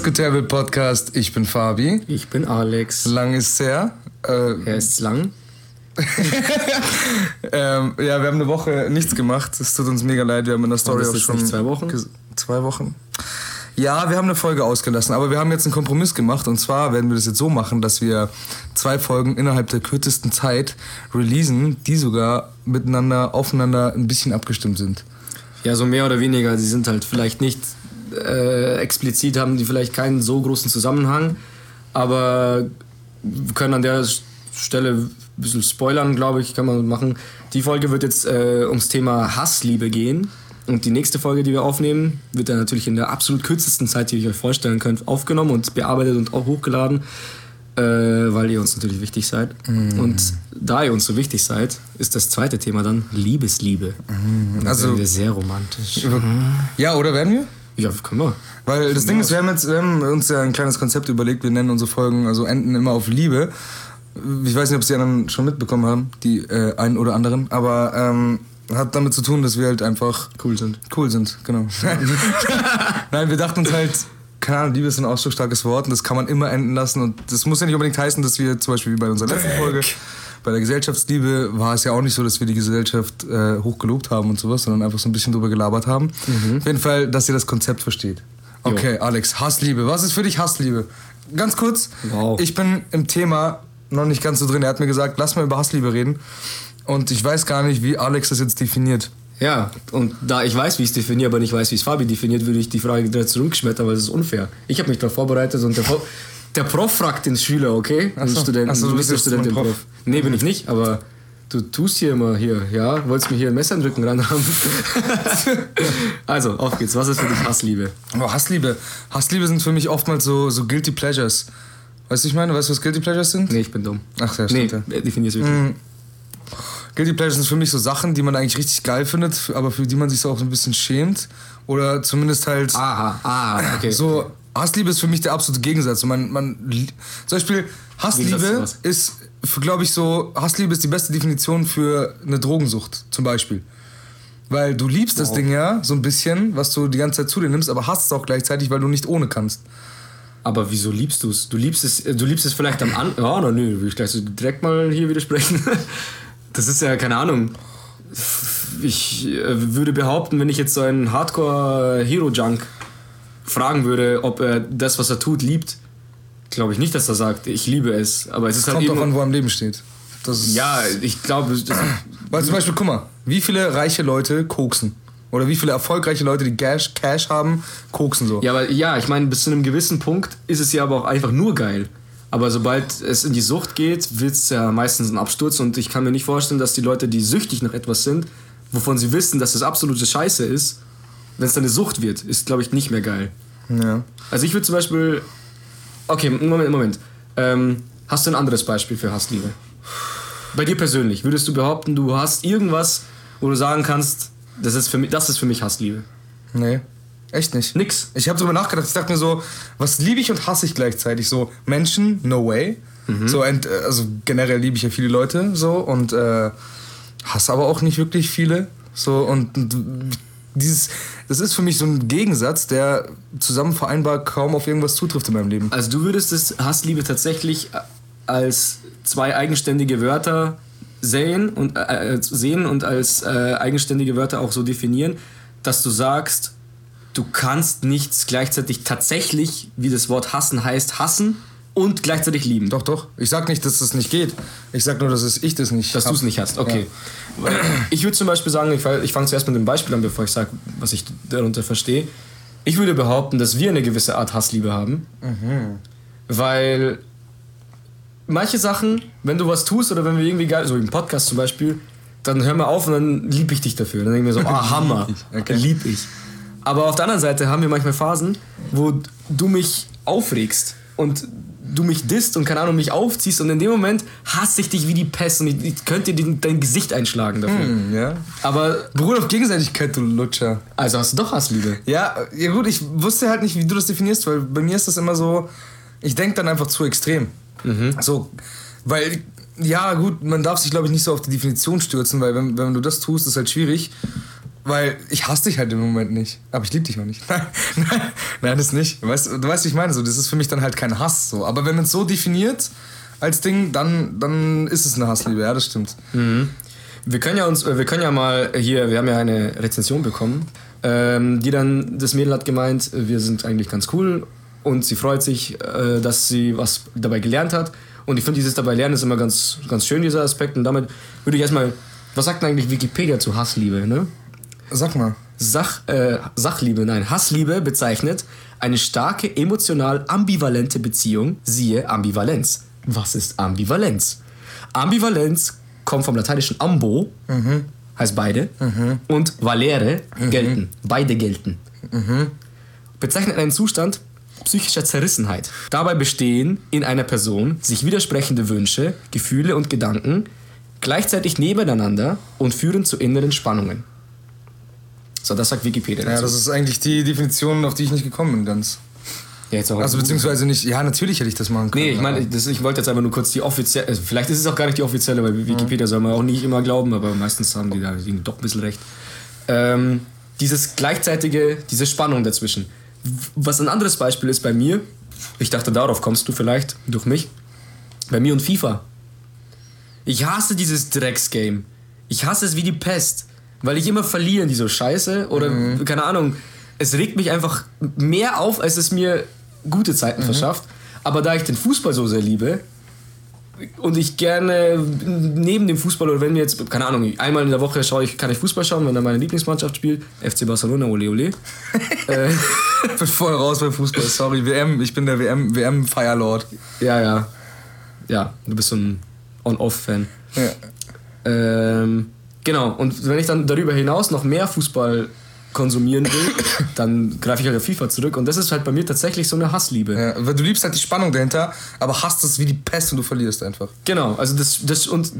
Diskutable Podcast. Ich bin Fabi. Ich bin Alex. Lang ist her. Äh, er ist lang. ähm, ja, wir haben eine Woche nichts gemacht. Es tut uns mega leid. Wir haben in der Story auch schon. zwei Wochen? Zwei Wochen. Ja, wir haben eine Folge ausgelassen, aber wir haben jetzt einen Kompromiss gemacht und zwar werden wir das jetzt so machen, dass wir zwei Folgen innerhalb der kürzesten Zeit releasen, die sogar miteinander, aufeinander ein bisschen abgestimmt sind. Ja, so mehr oder weniger. Sie sind halt vielleicht nicht äh, explizit, haben die vielleicht keinen so großen Zusammenhang, aber wir können an der Stelle ein bisschen spoilern, glaube ich, kann man machen. Die Folge wird jetzt äh, ums Thema Hassliebe gehen. Und die nächste Folge, die wir aufnehmen, wird dann natürlich in der absolut kürzesten Zeit, die ihr euch vorstellen könnt, aufgenommen und bearbeitet und auch hochgeladen, äh, weil ihr uns natürlich wichtig seid. Mm. Und da ihr uns so wichtig seid, ist das zweite Thema dann Liebesliebe. Mm. Also werden wir sehr romantisch. Ja, oder werden wir? Ja, können wir. Weil das Ding ist, wir haben, jetzt, wir haben uns ja ein kleines Konzept überlegt, wir nennen unsere Folgen, also enden immer auf Liebe. Ich weiß nicht, ob es die anderen schon mitbekommen haben, die äh, einen oder anderen, aber ähm, hat damit zu tun, dass wir halt einfach cool sind. Cool sind, genau. Nein, wir dachten uns halt, keine Ahnung, Liebe ist ein ausdrucksstarkes Wort und das kann man immer enden lassen. Und das muss ja nicht unbedingt heißen, dass wir zum Beispiel wie bei unserer letzten Folge, bei der Gesellschaftsliebe, war es ja auch nicht so, dass wir die Gesellschaft äh, hochgelobt haben und sowas, sondern einfach so ein bisschen drüber gelabert haben. Mhm. Auf jeden Fall, dass ihr das Konzept versteht. Okay, jo. Alex, Hassliebe. Was ist für dich Hassliebe? Ganz kurz, wow. ich bin im Thema noch nicht ganz so drin. Er hat mir gesagt, lass mal über Hassliebe reden. Und ich weiß gar nicht, wie Alex das jetzt definiert. Ja, und da ich weiß, wie ich es definiere, aber nicht weiß, wie es Fabi definiert, würde ich die Frage direkt zurückschmettern, weil das ist unfair. Ich habe mich darauf vorbereitet und der, der Prof fragt den Schüler, okay? Den so. Studenten. Achso, du bist der Student, den Prof. Prof. Nee, bin ich nicht, aber du tust hier immer hier, ja? Wolltest mir hier ein Messer in den Rücken ranhaben? also, auf geht's. Was ist für dich Hassliebe? Oh, Hassliebe. Hassliebe sind für mich oftmals so, so Guilty Pleasures. Weißt du, ich meine? Weißt du, was Guilty Pleasures sind? Nee, ich bin dumm. Ach, sehr stimmt. Nee, ja. definier's wirklich. Mm. Guilty Pleasures sind für mich so Sachen, die man eigentlich richtig geil findet, aber für die man sich so auch ein bisschen schämt. Oder zumindest halt. Aha, ah, okay. So, Hassliebe ist für mich der absolute Gegensatz. Man, man, zum Beispiel, Hassliebe ist, glaube ich, so, Hassliebe ist die beste Definition für eine Drogensucht, zum Beispiel. Weil du liebst wow. das Ding ja so ein bisschen, was du die ganze Zeit zu dir nimmst, aber hasst es auch gleichzeitig, weil du nicht ohne kannst. Aber wieso liebst du es? Du liebst es, du liebst es vielleicht am Anfang. Ja, na, nö, will ich gleich so direkt mal hier widersprechen. Das ist ja keine Ahnung. Ich äh, würde behaupten, wenn ich jetzt so einen Hardcore-Hero-Junk fragen würde, ob er das, was er tut, liebt, glaube ich nicht, dass er sagt, ich liebe es. Aber es ist halt Kommt doch an, wo er im Leben steht. ja, ich glaube. Weil zum Beispiel, guck mal, wie viele reiche Leute koksen? Oder wie viele erfolgreiche Leute, die Cash, Cash haben, koksen so. Ja, aber ja, ich meine, bis zu einem gewissen Punkt ist es ja aber auch einfach nur geil. Aber sobald es in die Sucht geht, wird es ja meistens ein Absturz. Und ich kann mir nicht vorstellen, dass die Leute, die süchtig nach etwas sind, wovon sie wissen, dass das absolute Scheiße ist, wenn es dann eine Sucht wird, ist, glaube ich, nicht mehr geil. Ja. Also ich würde zum Beispiel. Okay, Moment, Moment. Ähm, hast du ein anderes Beispiel für Hassliebe? Bei dir persönlich, würdest du behaupten, du hast irgendwas, wo du sagen kannst, das ist für mich, das ist für mich Hassliebe. Nee. Echt nicht. Nix. Ich habe darüber nachgedacht. Ich dachte mir so, was liebe ich und hasse ich gleichzeitig? So Menschen, no way. Mhm. So, and, also generell liebe ich ja viele Leute so und äh, hasse aber auch nicht wirklich viele. So und, und dieses, das ist für mich so ein Gegensatz, der zusammen vereinbar kaum auf irgendwas zutrifft in meinem Leben. Also du würdest das Hassliebe tatsächlich als zwei eigenständige Wörter sehen und äh, äh, sehen und als äh, eigenständige Wörter auch so definieren, dass du sagst, du kannst nichts gleichzeitig tatsächlich, wie das Wort hassen heißt, hassen und gleichzeitig lieben. Doch, doch. Ich sag nicht, dass das nicht geht. Ich sag nur, dass es ich das nicht Dass du es nicht hast, okay. Ja. Ich würde zum Beispiel sagen, ich, ich fange zuerst mit dem Beispiel an, bevor ich sage, was ich darunter verstehe. Ich würde behaupten, dass wir eine gewisse Art Hassliebe haben. Mhm. Weil manche Sachen, wenn du was tust oder wenn wir irgendwie geil, so im Podcast zum Beispiel, dann hör mal auf und dann lieb ich dich dafür. Dann denke ich mir so, ah, Hammer, okay. lieb ich. Aber auf der anderen Seite haben wir manchmal Phasen, wo du mich aufregst und du mich disst und keine Ahnung, mich aufziehst und in dem Moment hasse ich dich wie die Pest und ich, ich könnte dir dein Gesicht einschlagen dafür. Hm, ja. Aber beruht auf Gegenseitigkeit, du Lutscher. Also hast du doch Hassliebe. Ja, ja gut, ich wusste halt nicht, wie du das definierst, weil bei mir ist das immer so, ich denke dann einfach zu extrem. Mhm. So, weil, ja gut, man darf sich glaube ich nicht so auf die Definition stürzen, weil wenn, wenn du das tust, ist halt schwierig. Weil ich hasse dich halt im Moment nicht. Aber ich liebe dich noch nicht. Nein, nein, nein, das nicht. Weißt, du weißt, wie ich meine? So, das ist für mich dann halt kein Hass. So. Aber wenn man es so definiert als Ding, dann, dann ist es eine Hassliebe. Ja, das stimmt. Mhm. Wir können ja uns, wir können ja mal hier, wir haben ja eine Rezension bekommen, ähm, die dann, das Mädel hat gemeint, wir sind eigentlich ganz cool und sie freut sich, äh, dass sie was dabei gelernt hat. Und ich finde, dieses dabei lernen ist immer ganz, ganz schön, dieser Aspekt. Und damit würde ich erstmal, was sagt denn eigentlich Wikipedia zu Hassliebe, ne? Sag mal. Sach, äh, Sachliebe, nein, Hassliebe bezeichnet eine starke emotional ambivalente Beziehung, siehe Ambivalenz. Was ist Ambivalenz? Ambivalenz kommt vom lateinischen ambo, mhm. heißt beide, mhm. und valere, mhm. gelten. Beide gelten. Bezeichnet einen Zustand psychischer Zerrissenheit. Dabei bestehen in einer Person sich widersprechende Wünsche, Gefühle und Gedanken gleichzeitig nebeneinander und führen zu inneren Spannungen. So, das sagt Wikipedia. Dazu. Ja, das ist eigentlich die Definition, auf die ich nicht gekommen bin, ganz. Ja, jetzt auch also beziehungsweise nicht, ja, natürlich hätte ich das machen können. Nee, ich meine, ich wollte jetzt einfach nur kurz die offizielle, also vielleicht ist es auch gar nicht die offizielle, weil Wikipedia ja. soll man auch nicht immer glauben, aber meistens haben die da doch ein bisschen recht. Ähm, dieses gleichzeitige, diese Spannung dazwischen. Was ein anderes Beispiel ist bei mir, ich dachte, darauf kommst du vielleicht durch mich, bei mir und FIFA. Ich hasse dieses Drecksgame. Ich hasse es wie die Pest, weil ich immer verliere in dieser Scheiße oder mhm. keine Ahnung. Es regt mich einfach mehr auf, als es mir gute Zeiten mhm. verschafft. Aber da ich den Fußball so sehr liebe, und ich gerne neben dem Fußball oder wenn wir jetzt, keine Ahnung, einmal in der Woche schaue ich, kann ich Fußball schauen, wenn dann meine Lieblingsmannschaft spielt, FC Barcelona, ole ole. äh, ich bin voll raus beim Fußball, sorry, WM, ich bin der WM, WM Firelord. Ja, ja. Ja, du bist so ein On-Off-Fan. Ja. Ähm, genau, und wenn ich dann darüber hinaus noch mehr Fußball konsumieren will, dann greife ich halt auf FIFA zurück. Und das ist halt bei mir tatsächlich so eine Hassliebe. Ja, weil du liebst halt die Spannung dahinter, aber hasst es wie die Pest und du verlierst einfach. Genau, also das, das und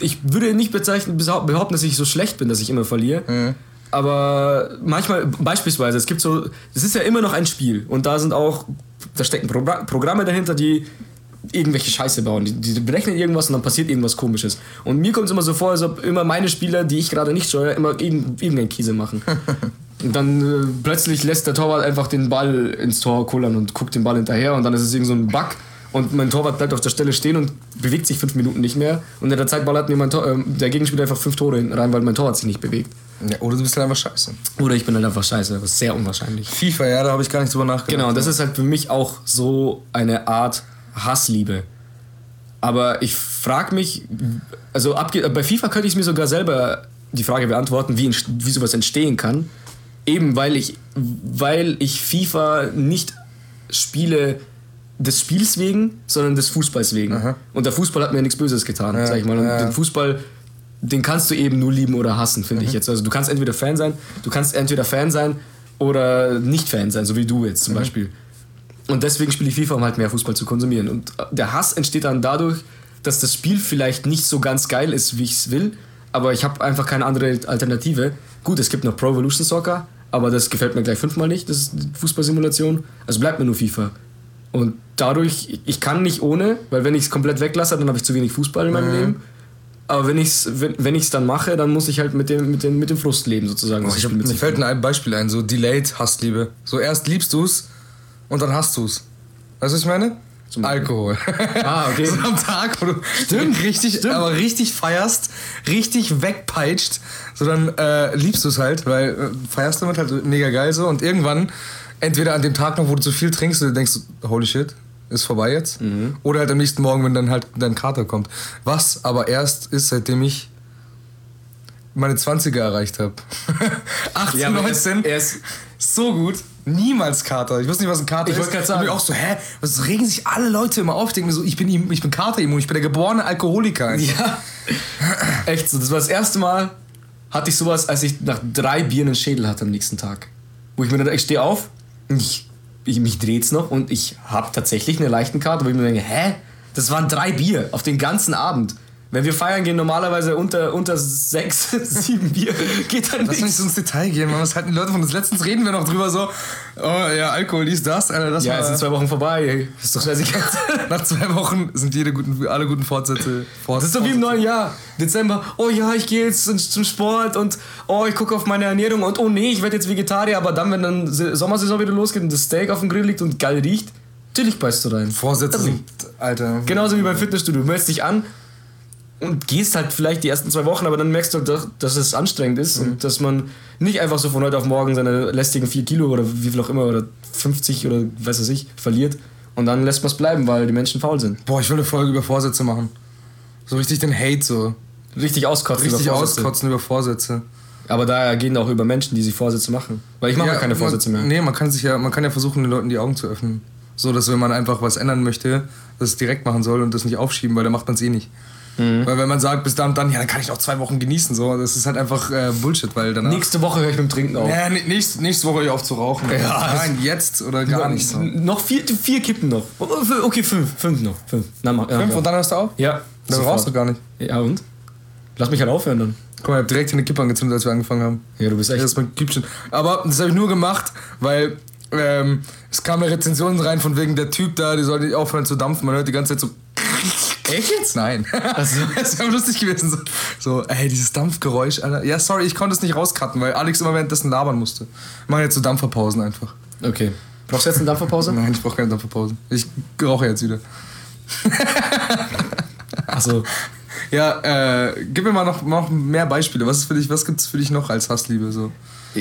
ich würde nicht bezeichnen, behaupten, dass ich so schlecht bin, dass ich immer verliere. Mhm. Aber manchmal, beispielsweise, es gibt so, es ist ja immer noch ein Spiel und da sind auch, da stecken Pro Programme dahinter, die irgendwelche Scheiße bauen. Die, die, berechnen irgendwas und dann passiert irgendwas komisches. Und mir kommt es immer so vor, als ob immer meine Spieler, die ich gerade nicht steuere, immer irgendeinen Kiese machen. und dann äh, plötzlich lässt der Torwart einfach den Ball ins Tor kullern und guckt den Ball hinterher und dann ist es irgend so ein Bug. Und mein Torwart bleibt auf der Stelle stehen und bewegt sich fünf Minuten nicht mehr. Und in der Zeit ballert mir mein Tor, äh, der Gegenspieler einfach fünf Tore rein, weil mein Torwart sich nicht bewegt. Ja, oder du bist halt einfach scheiße. Oder ich bin halt einfach scheiße, das ist sehr unwahrscheinlich. FIFA, ja, da habe ich gar nicht drüber nachgedacht. Genau, das ist halt für mich auch so eine Art Hassliebe. Aber ich frage mich, also bei FIFA könnte ich mir sogar selber die Frage beantworten, wie, wie sowas entstehen kann. Eben weil ich, weil ich FIFA nicht spiele des Spiels wegen, sondern des Fußballs wegen. Aha. Und der Fußball hat mir nichts Böses getan, ja, sag ich mal. Und ja. den Fußball, den kannst du eben nur lieben oder hassen, finde mhm. ich jetzt. Also du kannst entweder Fan sein, du kannst entweder Fan sein oder nicht Fan sein, so wie du jetzt zum mhm. Beispiel. Und deswegen spiele ich FIFA, um halt mehr Fußball zu konsumieren. Und der Hass entsteht dann dadurch, dass das Spiel vielleicht nicht so ganz geil ist, wie ich es will, aber ich habe einfach keine andere Alternative. Gut, es gibt noch Pro Evolution Soccer, aber das gefällt mir gleich fünfmal nicht, das ist Fußballsimulation. Also bleibt mir nur FIFA. Und dadurch, ich kann nicht ohne, weil wenn ich es komplett weglasse, dann habe ich zu wenig Fußball in meinem mhm. Leben. Aber wenn ich es wenn, wenn ich's dann mache, dann muss ich halt mit dem, mit dem, mit dem Frust leben, sozusagen. Oh, ich hab, mir fällt ein Beispiel ein, so Delayed Hassliebe. So erst liebst du es und dann hast du es. Weißt du, was ich meine? Zum Alkohol. Ah, okay. so am Tag, wo du stimmt, richtig, stimmt. aber richtig feierst, richtig wegpeitscht, so dann äh, liebst du es halt, weil äh, feierst damit halt mega geil so und irgendwann, entweder an dem Tag noch, wo du zu viel trinkst, du denkst, holy shit, ist vorbei jetzt. Mhm. Oder halt am nächsten Morgen, wenn dann halt dein Kater kommt. Was aber erst ist, seitdem ich meine 20er erreicht habe. 18, ja, 19. Er ist so gut. Niemals Kater. Ich wusste nicht, was ein Kater ich ist. Ich wollte gerade sagen. Und auch so, hä? Was regen sich alle Leute immer auf? Ich denke mir so, ich bin, ich bin Katerimmun, ich bin der geborene Alkoholiker. Ja. Echt so. Das war das erste Mal, hatte ich sowas, als ich nach drei Bieren einen Schädel hatte am nächsten Tag. Wo ich mir dann, ich stehe auf, ich, ich, mich dreht's noch und ich habe tatsächlich eine leichten Karte, wo ich mir denke, hä? Das waren drei Bier auf den ganzen Abend. Wenn wir feiern gehen, normalerweise unter, unter sechs, sieben Bier, geht dann Lass uns nicht so ins Detail gehen, man. Was halten die Leute von uns? Letztens reden wir noch drüber so, oh ja, Alkohol, dies, das, Alter, das Ja, war- es sind zwei Wochen vorbei. Ist doch scheißegal. Nach zwei Wochen sind jede guten, alle guten Fortsätze Das ist so wie im neuen Jahr. Dezember, oh ja, ich gehe jetzt zum- Sport und oh, ich gucke auf meine Ernährung und oh nee, ich werde jetzt Vegetarier, aber dann, wenn dann Sommersaison wieder losgeht und das Steak auf dem Grill liegt und geil riecht, natürlich beißt du rein. Vorsätze sind, Alter. Genauso wie beim Fitnessstudio. Du meldest dich an und gehst halt vielleicht die ersten zwei Wochen, aber dann merkst du, doch, dass es anstrengend ist und dass man nicht einfach so von heute auf morgen seine lästigen 4 Kilo oder wie viel auch immer oder 50 oder weiß was ich verliert und dann lässt man es bleiben, weil die Menschen faul sind. Boah, ich will eine Folge über Vorsätze machen. So richtig den Hate so. Richtig auskotzen Richtig über Vorsätze. auskotzen über Vorsätze. Aber da gehen auch über Menschen, die sich Vorsätze machen. Weil ich mache ja, keine Vorsätze man, mehr. Nee, man kann sich ja, man kann ja versuchen, den Leuten die Augen zu öffnen. So, dass wenn man einfach was ändern möchte, das es direkt machen soll und das nicht aufschieben, weil dann macht man es eh nicht. Mhm. Weil wenn man sagt, bis dann und dann, ja, dann kann ich noch zwei Wochen genießen, so, das ist halt einfach äh, Bullshit, weil danach. Nächste Woche höre ich mit dem Trinken auf. Ja, nächste, nächste Woche höre ich auf zu rauchen. Ja, Nein, jetzt oder gar nicht so. Noch vier, vier Kippen noch. Okay, fünf. Fünf noch. Fünf. Na, mach, ja, Fünf ja. und dann hörst du auf? Ja. Dann rauchst du gar nicht. Ja, und? Lass mich halt aufhören dann. Guck mal, ich hab direkt hier eine Kippe angezündet, als wir angefangen haben. Ja, du bist echt. Das ist mein Kippchen. Aber das habe ich nur gemacht, weil ähm, es kam eine Rezension rein von wegen der Typ da, die soll nicht aufhören zu dampfen. Man hört die ganze Zeit so. Echt jetzt? Nein. Also- das wäre lustig gewesen. So, so, ey, dieses Dampfgeräusch, Alter. Ja, sorry, ich konnte es nicht rauscutten, weil Alex immer währenddessen labern musste. Machen jetzt so Dampferpausen einfach. Okay. Brauchst du jetzt eine Dampferpause? Nein, ich brauche keine Dampferpausen. Ich rauche jetzt wieder. Achso. Ja, äh, gib mir mal noch, noch mehr Beispiele. Was ist für dich, was gibt's für dich noch als Hassliebe? So?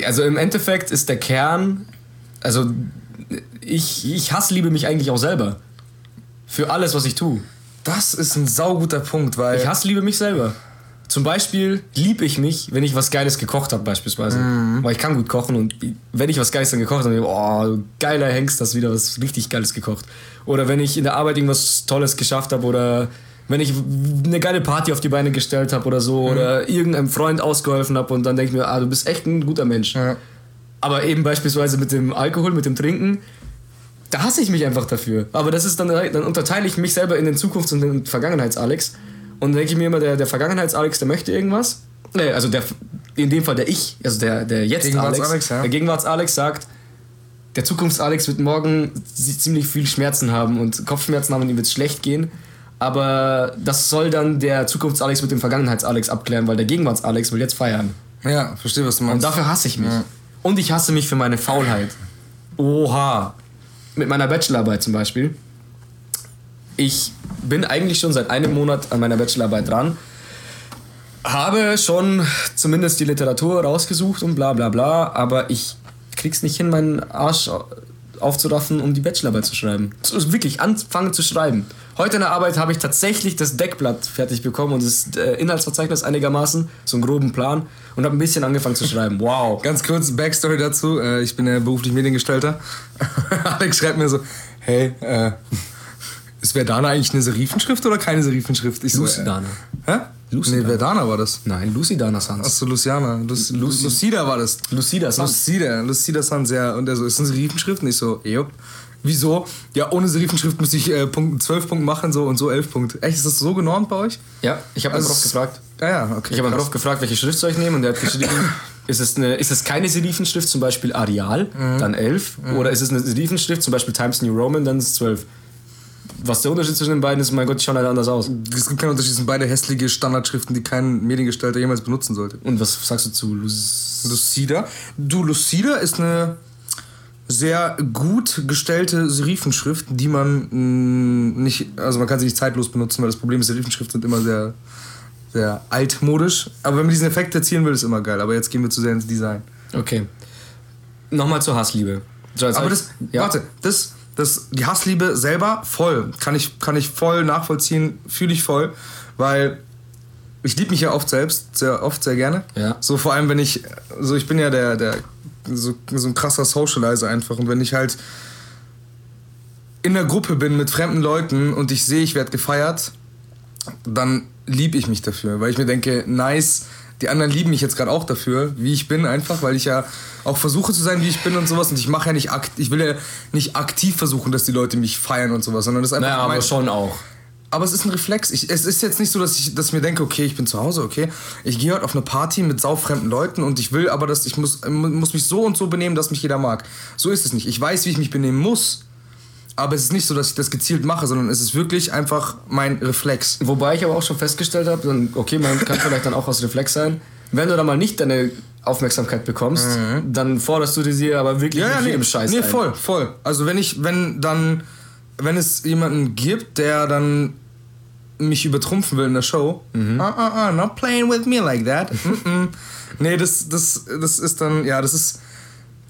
Also im Endeffekt ist der Kern, also ich, ich hassliebe mich eigentlich auch selber. Für alles, was ich tue. Das ist ein sauguter Punkt, weil. Ich hassliebe mich selber. Zum Beispiel liebe ich mich, wenn ich was Geiles gekocht habe, beispielsweise. Weil ich kann gut kochen und wenn ich was Geiles dann gekocht habe, dann oh, geiler Hengst, das wieder was richtig Geiles gekocht. Oder wenn ich in der Arbeit irgendwas Tolles geschafft habe oder wenn ich eine geile Party auf die Beine gestellt habe oder so oder irgendeinem Freund ausgeholfen habe und dann denke ich mir, ah, du bist echt ein guter Mensch. Ja. Aber eben beispielsweise mit dem Alkohol, mit dem Trinken, da hasse ich mich einfach dafür. Aber das ist dann, dann unterteile ich mich selber in den Zukunfts- und den Vergangenheits-Alex. Und dann denke ich mir immer, der, der Vergangenheits-Alex, der möchte irgendwas. Nee, also der, in dem Fall der Ich, also der, der Jetzt-Alex. Gegenwarts-Alex, ja. Der Gegenwarts-Alex sagt, der Zukunfts-Alex wird morgen zi- ziemlich viel Schmerzen haben und Kopfschmerzen haben und ihm wird es schlecht gehen. Aber das soll dann der Zukunfts-Alex mit dem Vergangenheits-Alex abklären, weil der Gegenwarts-Alex will jetzt feiern. Ja, verstehe, was du Und meinst. dafür hasse ich mich. Ja. Und ich hasse mich für meine Faulheit. Oha. Mit meiner Bachelorarbeit zum Beispiel. Ich bin eigentlich schon seit einem Monat an meiner Bachelorarbeit dran. Habe schon zumindest die Literatur rausgesucht und bla bla bla, aber ich krieg's nicht hin, meinen Arsch aufzuraffen, um die Bachelorarbeit zu schreiben. Wirklich anfangen zu schreiben. Heute in der Arbeit habe ich tatsächlich das Deckblatt fertig bekommen und das äh, Inhaltsverzeichnis einigermaßen, so einen groben Plan und habe ein bisschen angefangen zu schreiben. Wow. Ganz kurz Backstory dazu. Äh, ich bin ja beruflich Mediengestalter. Alex schreibt mir so, hey, äh, ist Verdana eigentlich eine Serifenschrift oder keine Serifenschrift? Ich so, Lucidana. Äh, hä? Lucidana. Nee, Verdana war das. Nein, Lucidana Sans. Achso, Luciana. Lu Lu Lucida war das. Lucida Sans. Lucida, Lucida Sans, ja. Und er so, ist eine Serifenschrift? Und ich so, jupp. Wieso? Ja, ohne Serifenschrift müsste ich äh, Punkt, 12 Punkte machen so und so 11 Punkte. Echt, ist das so genormt bei euch? Ja, ich habe Also Prof gefragt. Ja, ja, okay. Ich habe. Prof gefragt, welche Schrift soll ich nehmen und der hat geschrieben, ist es, eine, ist es keine Serifenschrift, zum Beispiel Arial, Mhm. dann 11, oder ist es eine Serifenschrift, zum Beispiel Times New Roman, dann ist es 12. Was der Unterschied zwischen den beiden ist, mein Gott, die schauen halt anders aus. Es gibt keinen Unterschied, es sind beide hässliche Standardschriften, die kein Mediengestalter jemals benutzen sollte. Und was sagst du zu Lucida. Du, Lucida ist eine sehr gut gestellte Serifenschrift, die man mh, nicht, also man kann sie nicht zeitlos benutzen, weil das Problem ist, Serifenschriften sind immer sehr, sehr altmodisch. Aber wenn man diesen Effekt erzielen will, ist immer geil. Aber jetzt gehen wir zu sehr ins Design. Okay. Nochmal zur Hassliebe. So, jetzt Aber das, ja. warte, das, das, die Hassliebe selber voll, kann ich, kann ich voll nachvollziehen, fühle ich voll, weil ich liebe mich ja oft selbst, sehr oft, sehr gerne. Ja. So vor allem, wenn ich, so ich bin ja der, der, so, so ein krasser Socializer einfach. Und wenn ich halt in der Gruppe bin mit fremden Leuten und ich sehe, ich werde gefeiert, dann liebe ich mich dafür, weil ich mir denke, nice, die anderen lieben mich jetzt gerade auch dafür, wie ich bin einfach, weil ich ja auch versuche zu sein, wie ich bin und sowas. Und ich mache ja nicht akt ich will ja nicht aktiv versuchen, dass die Leute mich feiern und sowas, sondern das ist einfach Naja, aber schon auch. Aber es ist ein Reflex. Ich, es ist jetzt nicht so, dass ich, dass ich mir denke, okay, ich bin zu Hause, okay. Ich gehe heute auf eine Party mit saufremden Leuten und ich will aber, dass ich muss, muss mich so und so benehmen, dass mich jeder mag. So ist es nicht. Ich weiß, wie ich mich benehmen muss. Aber es ist nicht so, dass ich das gezielt mache, sondern es ist wirklich einfach mein Reflex. Wobei ich aber auch schon festgestellt habe, okay, man kann vielleicht dann auch aus Reflex sein. Wenn du dann mal nicht deine Aufmerksamkeit bekommst, dann forderst du dir aber wirklich Mhm. Ja, ja, mit nee, jedem Scheiß nee ein. voll, voll. Also wenn ich, wenn dann, wenn es jemanden gibt, der dann mich übertrumpfen will in der Show, Mhm. ah, ah, ah, not playing with me like that. mm -mm. Nee, das, das, das ist dann, ja, das ist,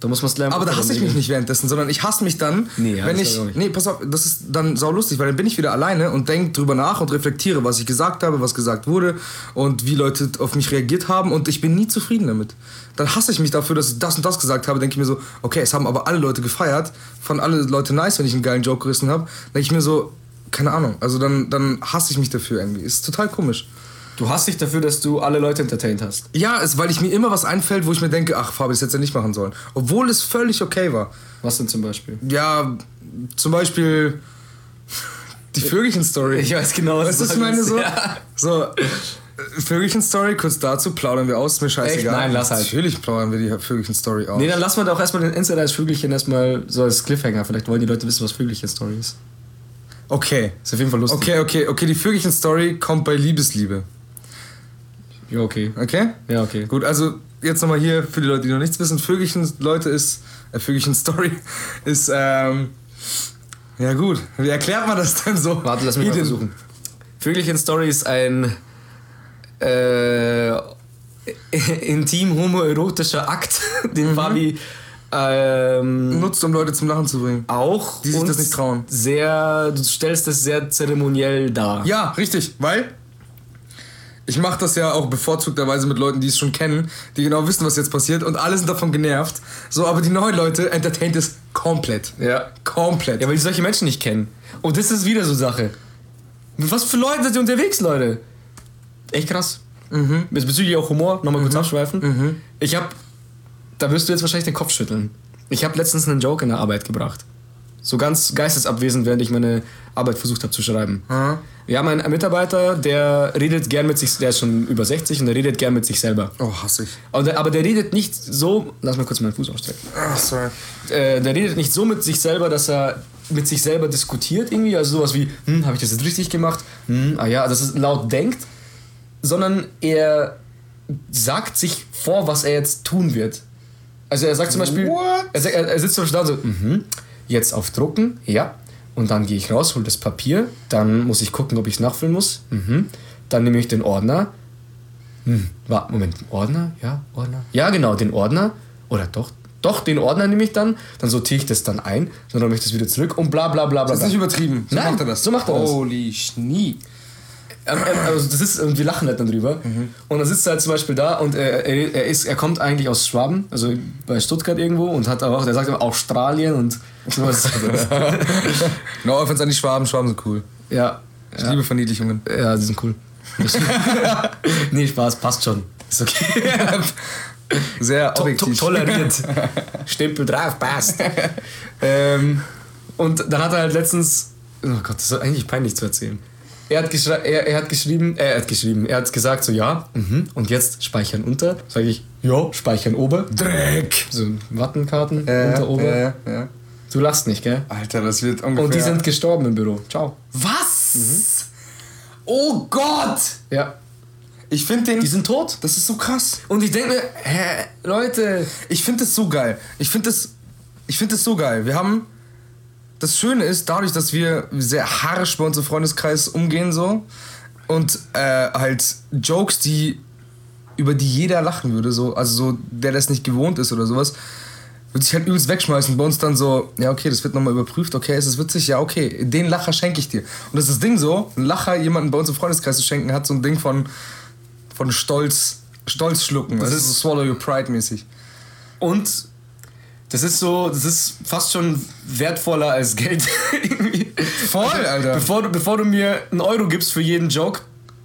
Da muss man es lernen. aber da hasse ich mich nicht währenddessen, sondern ich hasse mich dann, Nee, wenn ich, ich nee, pass auf, das ist dann saulustig, weil dann bin ich wieder alleine und denke drüber nach und reflektiere, was ich gesagt habe, was gesagt wurde und wie Leute auf mich reagiert haben und ich bin nie zufrieden damit. Dann hasse ich mich dafür, dass ich das und das gesagt habe, denke ich mir so, okay, es haben aber alle Leute gefeiert, fanden alle Leute nice, wenn ich einen geilen Joke gerissen habe, denke ich mir so, keine Ahnung, also dann, dann hasse ich mich dafür irgendwie. Ist total komisch. Du hasst dich dafür, dass du alle Leute entertained hast. Ja, ist, weil ich mir immer was einfällt, wo ich mir denke, ach, Fabi, das hätte ja nicht machen sollen. Obwohl es völlig okay war. Was denn zum Beispiel? Ja, zum Beispiel die Vögelchen-Story. Ich weiß genau, was du du, was ich meine? So, Ja. so äh, Vögelchen-Story, kurz dazu, plaudern wir aus, ist mir scheißegal. Echt? Nein, lass halt. Natürlich plaudern wir die Vögelchen-Story aus. Nee, dann lassen wir doch erstmal den Insider als Vögelchen erstmal so als Cliffhanger. Vielleicht wollen die Leute wissen, was Vögelchen-Story ist. okay. Ist auf jeden Fall lustig. Okay, okay, okay, die Vögelchen-Story kommt bei Liebesliebe. Ja, okay. Okay? Ja, okay. Gut, also jetzt nochmal hier für die Leute, die noch nichts wissen. Vögelchen, Leute, ist, äh, Vögelchen Story ist, ähm, ja gut, wie erklärt man das denn so? Warte, lass mich mal versuchen. Vögelchen Story ist ein äh, intim homoerotischer Akt, den Mhm. Fabi ähm, Nutzt, um Leute zum Lachen zu bringen. auch Die sich das nicht trauen. Sehr, du stellst das sehr zeremoniell dar. Ja, richtig, weil ich mache das ja auch bevorzugterweise mit Leuten, die es schon kennen, die genau wissen, was jetzt passiert und alle sind davon genervt. So, aber die neuen Leute entertaint es komplett. Ja. Komplett. Ja, weil die solche Menschen nicht kennen. Und das ist wieder so Sache. Mit was für Leuten seid ihr unterwegs, Leute? Echt krass. Mhm. Bezüglich auch Humor, nochmal kurz abschweifen. Ich hab, da wirst du jetzt wahrscheinlich den Kopf schütteln. Ich habe letztens einen Joke in der Arbeit gebracht. So ganz geistesabwesend, während ich meine Arbeit versucht habe zu schreiben. Aha. Wir haben einen Mitarbeiter, der redet gern mit sich, der ist schon über 60 und der redet gern mit sich selber. Oh, hasse ich. Aber der, aber der redet nicht so, lass mal kurz meinen Fuß ausstrecken Ach, sorry. äh, der redet nicht so mit sich selber, dass er mit sich selber diskutiert irgendwie, also sowas wie, hm, habe ich das jetzt richtig gemacht? Hm, ah ja, dass es laut denkt, sondern er sagt sich vor, was er jetzt tun wird. Also er sagt zum Beispiel, What? er, er, sitzt zum Beispiel da so, mhm, jetzt auf Drucken, ja, und dann gehe ich raus, hole das Papier, dann muss ich gucken, ob ich es nachfüllen muss, mhm. dann nehme ich den Ordner, hm, warte, Moment, Ordner? Ja, Ordner? Ja, genau, den Ordner. Oder doch, doch, den Ordner nehme ich dann. Dann sortiere ich das dann ein. Dann räume ich das wieder zurück und bla bla bla bla. Das ist nicht übertrieben. So Nein, macht er das. so macht er das. Holy Schnie. Ähm, ähm, also das ist, und wir lachen halt dann drüber. Und dann sitzt er halt zum Beispiel da und er, er, ist, er kommt eigentlich aus Schwaben, also bei Stuttgart irgendwo und hat aber auch, der sagt immer Australien und sowas. No offense an die Schwaben, Schwaben sind cool. ja. Ich Ja, liebe Verniedlichungen. ja, die sind cool. nee, Spaß, passt schon. Ist okay. Sehr To to objektiv. toleriert. Stempel drauf, passt. ähm, und dann hat er halt letztens, oh Gott, das ist eigentlich peinlich zu erzählen. Er hat, er, er hat geschrieben, äh, er hat geschrieben, er hat gesagt so, ja, mhm, und jetzt speichern unter. Sag ich, ja, speichern ober. Dreck. So Wattenkarten, Äh, unter, ober. äh, ja. Du lachst nicht, gell? Alter, das wird ungefähr... Und die sind gestorben im Büro. Ciao. Was? Oh Gott! Ja. Ich finde den... Die sind tot. das ist so krass. Und ich denke mir, hä, Leute, Ich finde das so geil. Ich finde das, ich finde das so geil. Wir haben, das Schöne ist, dadurch, dass wir sehr harsch bei uns im Freundeskreis umgehen so und äh, halt Jokes, die über die jeder lachen würde, so, also so, der das nicht gewohnt ist oder sowas, würde sich halt übelst wegschmeißen. Bei uns dann so, ja okay, das wird nochmal überprüft, okay, ist es witzig, ja okay, den Lacher schenke ich dir. Und das ist das Ding so, ein Lacher jemanden bei uns im Freundeskreis zu schenken, hat so ein Ding von, von Stolz, Stolz schlucken. Das, Das ist so Swallow Your Pride mäßig. Und das ist so, das ist fast schon wertvoller als Geld. Irgendwie. Voll, Alter. Bevor du, bevor du mir einen Euro gibst für jeden Joke,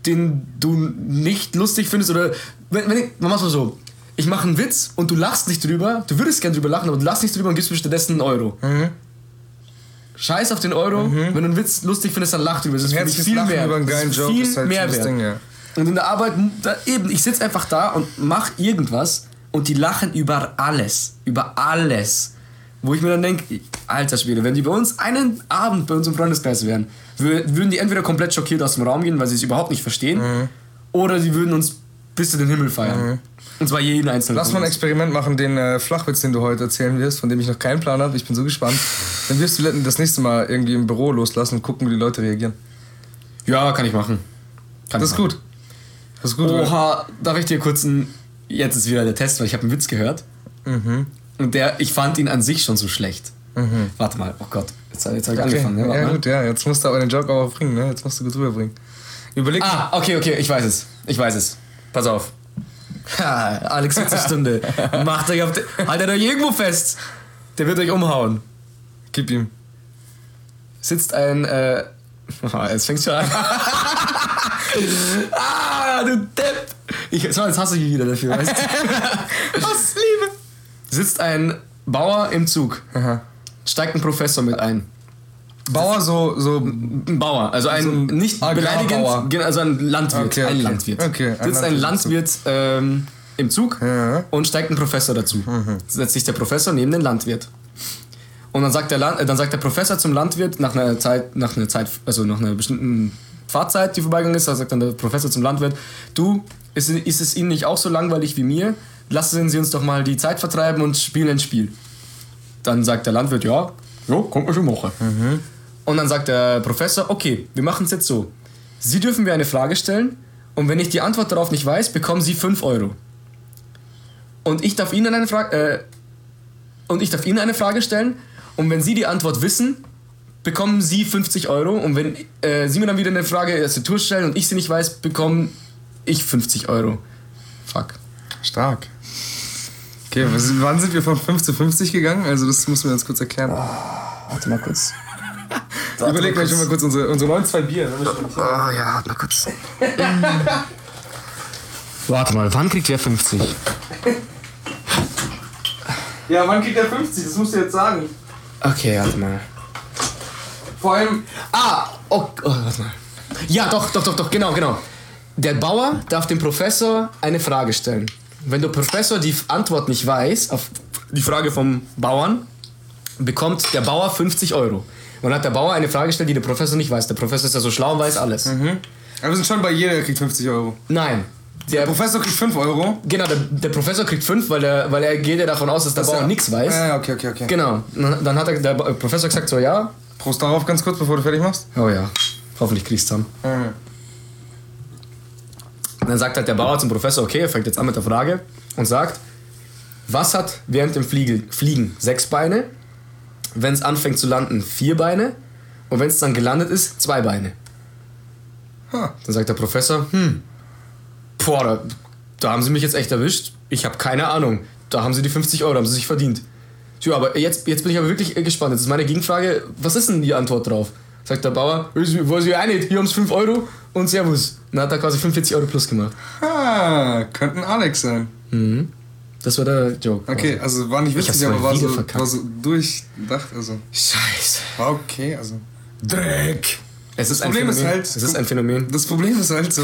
den du nicht lustig findest, oder wenn, wenn ich, man macht mal so, ich mache einen Witz und du lachst nicht drüber, du würdest gern drüber lachen, aber du lachst nicht drüber und gibst mir stattdessen einen Euro. Scheiß auf den Euro. Wenn du einen Witz lustig findest, dann lach drüber. Das ist für mich viel Lachen mehr. über einen Das geilen ist Joke viel ist halt mehr das wert. Ding, ja. Und in der Arbeit, da eben, ich sitze einfach da und mach irgendwas und die lachen über alles. Über alles. Wo ich mir dann denke, alter Schwede, wenn die bei uns einen Abend bei uns im Freundeskreis wären, wür- würden die entweder komplett schockiert aus dem Raum gehen, weil sie es überhaupt nicht verstehen, Mhm. oder sie würden uns bis zu den Himmel feiern. Und zwar jeden einzelnen. Lass mal ein. Experiment machen, den äh, Flachwitz, den du heute erzählen wirst, von dem ich noch keinen Plan habe. Ich bin so gespannt. Dann wirst du das nächste Mal irgendwie im Büro loslassen und gucken, wie die Leute reagieren. Ja, kann ich machen. Kann Das ich ist gut. Das ist gut. Oha, darf ich dir kurz ein. Jetzt ist wieder der Test, weil ich habe einen Witz gehört. Mhm. Und der, ich fand ihn an sich schon so schlecht. Warte mal, oh Gott, jetzt, jetzt habe ich Okay. angefangen. Ne? Warte Ja, mal. gut, ja. Jetzt musst du aber den Joke auch bringen, ne? Jetzt musst du gut rüberbringen. Überleg Ah, okay, okay, ich weiß es. Ich weiß es. Pass auf. Ha, Alex Witzestunde. Macht euch auf den, Haltet euch irgendwo fest. Der wird euch umhauen. gib ihm. Sitzt ein. Äh, ah, jetzt fängt's schon an. ah, du Depp. Ich, jetzt hasse ich mich wieder dafür, weißt du? Was, Liebe? Sitzt ein Bauer im Zug. Aha. Steigt ein Professor mit ein. Bauer so, so. Ein Bauer, also ein, So ein nicht beleidigend, gen- also ein Landwirt. Okay, ein okay. Landwirt. Okay, ein Sitzt ein Landwirt ähm, im Zug Ja. Mhm. und steigt ein Professor dazu. Setzt sich der Professor neben den Landwirt. Und dann sagt der, Land, äh, dann sagt der Professor zum Landwirt nach einer Zeit, nach einer Zeit, also nach einer bestimmten Fahrzeit, die vorbeigegangen ist, da sagt dann der Professor zum Landwirt, du, ist, ist es Ihnen nicht auch so langweilig wie mir? Lassen Sie uns doch mal die Zeit vertreiben und spielen ein Spiel. Dann sagt der Landwirt, ja, ja, kommt man schon machen. Und dann sagt der Professor, okay, wir machen es jetzt so. Sie dürfen mir eine Frage stellen und wenn ich die Antwort darauf nicht weiß, bekommen Sie 5 Euro. Und ich darf Ihnen eine Frage, äh, und ich darf Ihnen eine Frage stellen und wenn Sie die Antwort wissen, bekommen Sie 50 Euro und wenn äh, Sie mir dann wieder eine Frage aus der Tour stellen und ich sie nicht weiß, bekomme ich 50 Euro. Fuck. Stark. Okay, was, wann sind wir von 5 zu 50 gegangen? Also, das müssen wir uns kurz erklären. Warte mal kurz. Überleg mal schon mal kurz unsere, unsere neuen zwei Bier. Oh ja, warte mal kurz. Warte mal, wann kriegt wer 50? Ja, wann kriegt der 50? Das musst du jetzt sagen. Okay, warte mal. Vor allem. Ah, oh, oh, warte mal. Ja, doch, doch, doch, doch, genau, genau. Der Bauer darf dem Professor eine Frage stellen. Wenn der Professor die Antwort nicht weiß auf die Frage vom Bauern, bekommt der Bauer 50 Euro. Und dann hat der Bauer eine Frage gestellt, die der Professor nicht weiß. Der Professor ist ja so schlau und weiß alles. Aber wir sind schon bei jeder, der kriegt 50 Euro. Nein. Der, Der Professor kriegt 5 Euro. genau, der, der Professor kriegt 5, weil, der, weil er geht ja davon aus, dass der Bauer ja- nichts weiß. Ja, okay, okay, okay. Genau. Dann hat der, Professor gesagt so, ja. Prost darauf ganz kurz, bevor du fertig machst. Oh ja. Hoffentlich kriegst du dann. Und dann sagt halt der Bauer zum Professor, okay, er fängt jetzt an mit der Frage und sagt, was hat während dem Fliege, Fliegen sechs Beine, wenn es anfängt zu landen vier Beine und wenn es dann gelandet ist, zwei Beine. Ha. Dann sagt der Professor, hm, boah, da, da haben sie mich jetzt echt erwischt. Ich habe keine Ahnung. Da haben sie die 50 Euro, haben sie sich verdient. Ja, aber jetzt, jetzt bin ich aber wirklich gespannt. Jetzt ist meine Gegenfrage, was ist denn die Antwort drauf? Sagt der Bauer, weiß ich auch nicht, hier haben sie 5 Euro und Servus. Dann hat er quasi 45 Euro plus gemacht. Ah, könnte ein Alex sein. Das war der Joke. Okay, also war nicht witzig, aber war so, war so durchdacht. Also, Scheiße. war okay. Also. Dreck. Es ist ein Problem ist Phänomen. halt- es ist ein Phänomen. Das Problem ist halt so,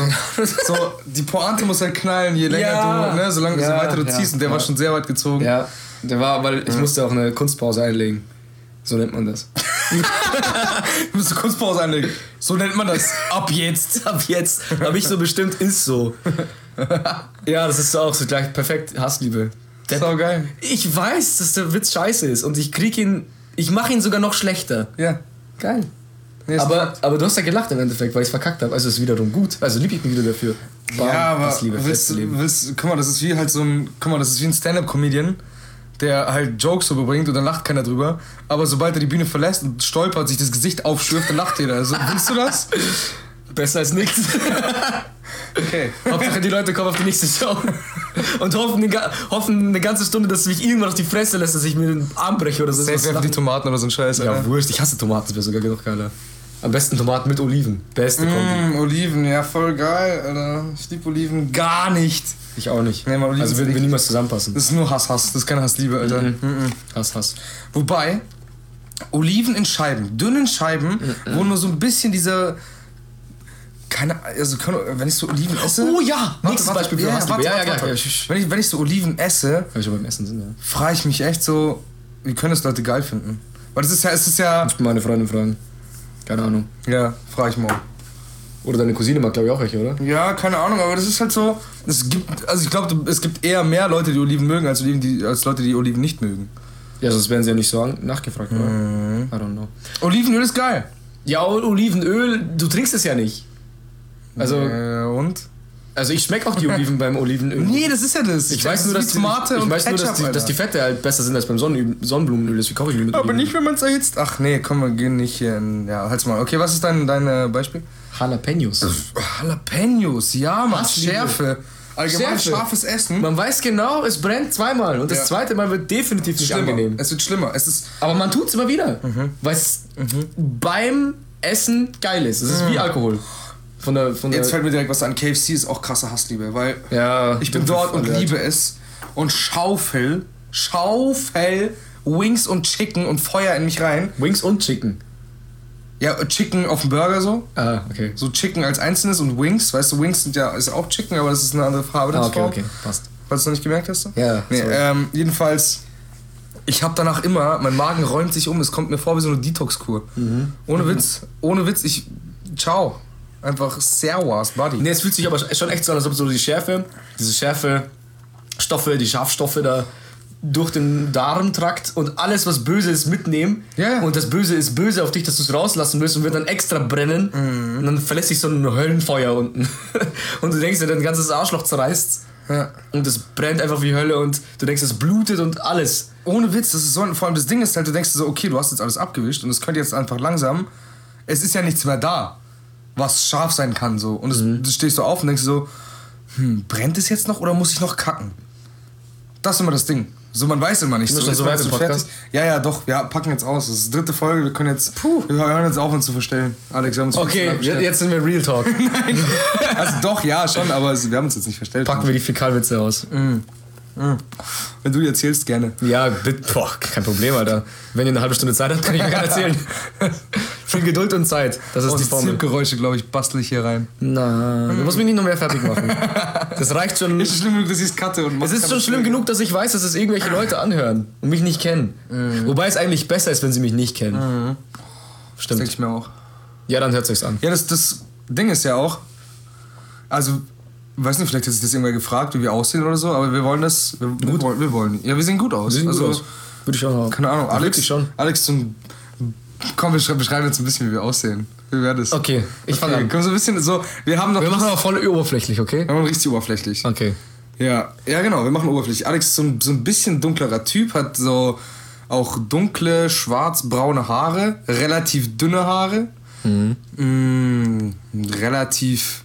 so, die Pointe muss halt knallen, je länger Ja. du, ne, solange Ja, so weiter du ja, ziehst. Und der war schon sehr weit gezogen. Ja, der war, weil ich musste auch eine Kunstpause einlegen. So nennt man das. Du musst eine Kunstpause einlegen. So nennt man das. Ab jetzt. Ab jetzt. Habe ich so bestimmt, ist so. Ja, das ist so auch so gleich perfekt Hassliebe. Das ist auch geil. Ich weiß, dass der Witz scheiße ist und ich krieg ihn, ich mache ihn sogar noch schlechter. Ja. Geil. Nee, Aber, aber du hast ja gelacht im Endeffekt, weil ich es verkackt habe. Also ist wiederum gut. Also lieb ich mich wieder dafür. Bam, ja, aber Hassliebe, willst, willst, guck mal, das ist wie halt so ein, guck mal, das ist wie ein Stand-up-Comedian, der halt Jokes überbringt und dann lacht keiner drüber. Aber sobald er die Bühne verlässt und stolpert, sich das Gesicht aufschürft, dann lacht jeder. Also, willst du das? Besser als nichts. Okay. Hauptsache die Leute kommen auf die nächste Show und hoffen, hoffen eine ganze Stunde, dass mich irgendwann auf die Fresse lässt, dass ich mir den Arm breche oder so. Was einfach die. Tomaten oder so ein Scheiß. Ja, Alter. wurscht. Ich hasse Tomaten, das wäre sogar noch geiler. Am besten Tomaten mit Oliven. Beste Kombi. Mm, Oliven, ja, voll geil, Alter. Ich lieb Oliven gar nicht. Ich auch nicht. Nee, Oliven also würden wir niemals zusammenpassen. Das ist nur Hass, Hass. Das ist keine Hassliebe, Alter. Mhm. Hass, Hass. Wobei, Oliven in Scheiben, dünnen Scheiben, wo nur so ein bisschen dieser. Keine, also kann, wenn ich so Oliven esse. Oh ja, nächstes Beispiel für ja, Hassliebe. warte, Ja, ja, warte, ja, warte. ja, Wenn, ich, wenn ich so Oliven esse, Weil wir beim Essen sind, ja. frage ich mich echt so, wie können das Leute geil finden? Weil das ist ja, es ist ja. Ich meine Freundin fragen. Keine Ahnung. Ja, frage ich morgen. Oder deine Cousine mag, glaube ich, auch welche, oder? Ja, keine Ahnung, aber das ist halt so. Es gibt, also ich glaube, es gibt eher mehr Leute, die Oliven mögen, als, Oliven, die, als Leute, die Oliven nicht mögen. Ja, sonst wären sie ja nicht so nachgefragt, oder? Mhm. I don't know. Olivenöl ist geil. Ja, Olivenöl, du trinkst es ja nicht. Also, Äh, und? Also ich schmecke auch die Oliven beim Olivenöl. Nee, das ist ja das. Ich weiß nur, dass die, Tomate ich und weiß nur, dass Ketchup, die, dass die Alter. Fette halt besser sind als beim Sonnen Sonnenblumenöl. Deswegen kaufe ich Olivenöl. Aber nicht, wenn man es erhitzt. Ach nee, komm, wir gehen nicht hier in. Ja, halt's mal. Okay, was ist dein, dein äh, Beispiel? Jalapenos. Jalapenos, ja, Mann. Schärfe. Allgemein Schärfe. scharfes Essen. Man weiß genau, es brennt zweimal und das Ja. zweite Mal wird definitiv nicht schlimmer. angenehm. Es wird schlimmer. Es ist. Aber man tut es immer wieder, Mhm. weil es beim Essen geil ist. Es ist wie Alkohol. Von der, von der Jetzt fällt mir direkt was an. KFC ist auch krasse Hassliebe, weil ja, ich bin dort und liebe es. Und schaufel, schaufel Wings und Chicken und Feuer in mich rein. Wings und Chicken. Ja, Chicken auf dem Burger so. Ah, okay. So Chicken als einzelnes und Wings. Weißt du, Wings sind ja ist auch Chicken, aber das ist eine andere Farbe. Ah, okay, Form. okay, passt. Falls du noch nicht gemerkt hast. Ja, Nee, ähm, jedenfalls, ich habe danach immer, mein Magen räumt sich um, es kommt mir vor wie so eine Detox-Kur. Mhm. Ohne Witz, ohne Witz, ich, ciao. Einfach Serwas, Buddy. Nee, es fühlt sich aber schon echt so an, als ob so die Schärfe, diese Schärfe, Stoffe, die Schafstoffe da durch den Darmtrakt und alles, was böse ist, mitnehmen. Ja. Und das Böse ist böse auf dich, dass du es rauslassen willst und wird dann extra brennen. Mhm. Und dann verlässt sich so ein Höllenfeuer unten. und du denkst dir, dein ganzes Arschloch zerreißt. Ja. Und es brennt einfach wie Hölle und du denkst, es blutet und alles. Ohne Witz, das ist so, vor allem das Ding ist halt, du denkst so, okay, du hast jetzt alles abgewischt und es könnte jetzt einfach langsam, es ist ja nichts mehr da, was scharf sein kann so. Und es, Mhm. du stehst so auf und denkst so, hm, brennt es jetzt noch oder muss ich noch kacken? Das ist immer das Ding. So, man weiß immer nicht. So, so weit fertig? Ja, ja, doch. Wir packen jetzt aus. Das ist die dritte Folge. Wir können jetzt. Puh. Wir hören jetzt auf, uns zu verstellen. Alex, wir haben uns Okay, jetzt jetzt sind wir Real Talk. Also doch, ja, schon, aber wir haben uns jetzt nicht verstellt. Packen wir die Fäkalwitze aus. Wenn du die erzählst, gerne. Ja, bitte, boah, kein Problem, Alter. Wenn ihr eine halbe Stunde Zeit habt, kann ich mir gerne erzählen. Viel Geduld und Zeit, das ist Oh, die Formel. Zirpgeräusche, glaube ich, bastel ich hier rein. Na, du musst mich nicht noch mehr fertig machen. Das reicht schon. Ist schlimm genug, dass ich es cutte und Es ist schon schlimm genug, dass ich weiß, dass es irgendwelche Leute anhören und mich nicht kennen. Wobei es eigentlich besser ist, wenn sie mich nicht kennen. Das denke Stimmt. ich mir auch. Ja, dann hört sich's an. Ja, das, das Ding ist ja auch, also, weiß nicht, vielleicht hat sich das irgendwer gefragt, wie wir aussehen oder so, aber wir wollen das, wir, wir, wollen, wir wollen. Ja, wir sehen gut aus. Sieht gut also, aus. Würde ich auch haben. Keine Ahnung, Alex, Wirklich schon. Alex, zum, komm, wir schre- beschreiben jetzt ein bisschen, wie wir aussehen. Wie wäre das? Okay, ich fange an. Komm, so ein bisschen so, wir haben noch, Wir machen aber voll oberflächlich, okay? wir machen richtig oberflächlich. Okay. Ja, ja, genau, wir machen oberflächlich. Alex ist so ein, so ein bisschen dunklerer Typ, hat so auch dunkle, schwarz-braune Haare, relativ dünne Haare. Mm, relativ.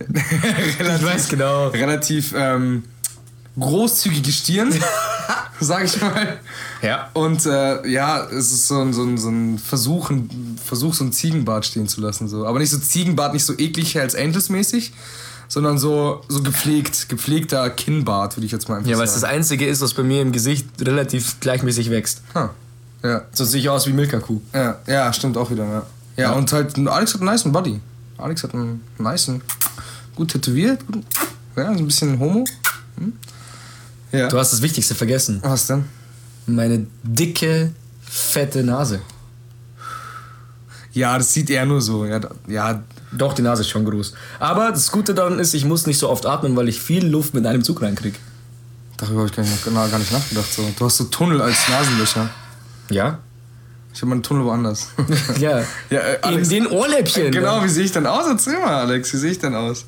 relativ, weiß genau. Relativ ähm, großzügige Stirn, sag ich mal. Ja. Und äh, ja, es ist so ein, so ein, so ein Versuch, ein Versuch, so ein Ziegenbart stehen zu lassen. So. Aber nicht so Ziegenbart, nicht so eklig Hells Angels mäßig, sondern so, so gepflegt, gepflegter Kinnbart, würde ich jetzt mal einfach Ja, weil es sagen. das Einzige ist, was bei mir im Gesicht relativ gleichmäßig wächst. Ha. Ja, Sonst sehe ich aus wie Milka-Kuh. ja, ja, stimmt auch wieder, ja. Ja, Ja. und halt, Alex hat einen niceen Body. Alex hat einen niceen, gut tätowiert, gut, ja, so ein bisschen Homo. Hm? Ja. Du hast das Wichtigste vergessen. Was denn? Meine dicke, fette Nase. Ja, das sieht er nur so. Ja, ja Doch, die Nase ist schon groß. Aber das Gute daran ist, ich muss nicht so oft atmen, weil ich viel Luft mit einem Zug reinkriege. darüber habe ich gar nicht, genau, gar nicht nachgedacht. So. Du hast so Tunnel als Nasenlöcher. Ja? Ich habe meinen Tunnel woanders. Ja. Ja, äh, In Alex- den Ohrläppchen. genau, wie sehe ich denn aus? Erzähl mal, Alex, wie sehe ich denn aus?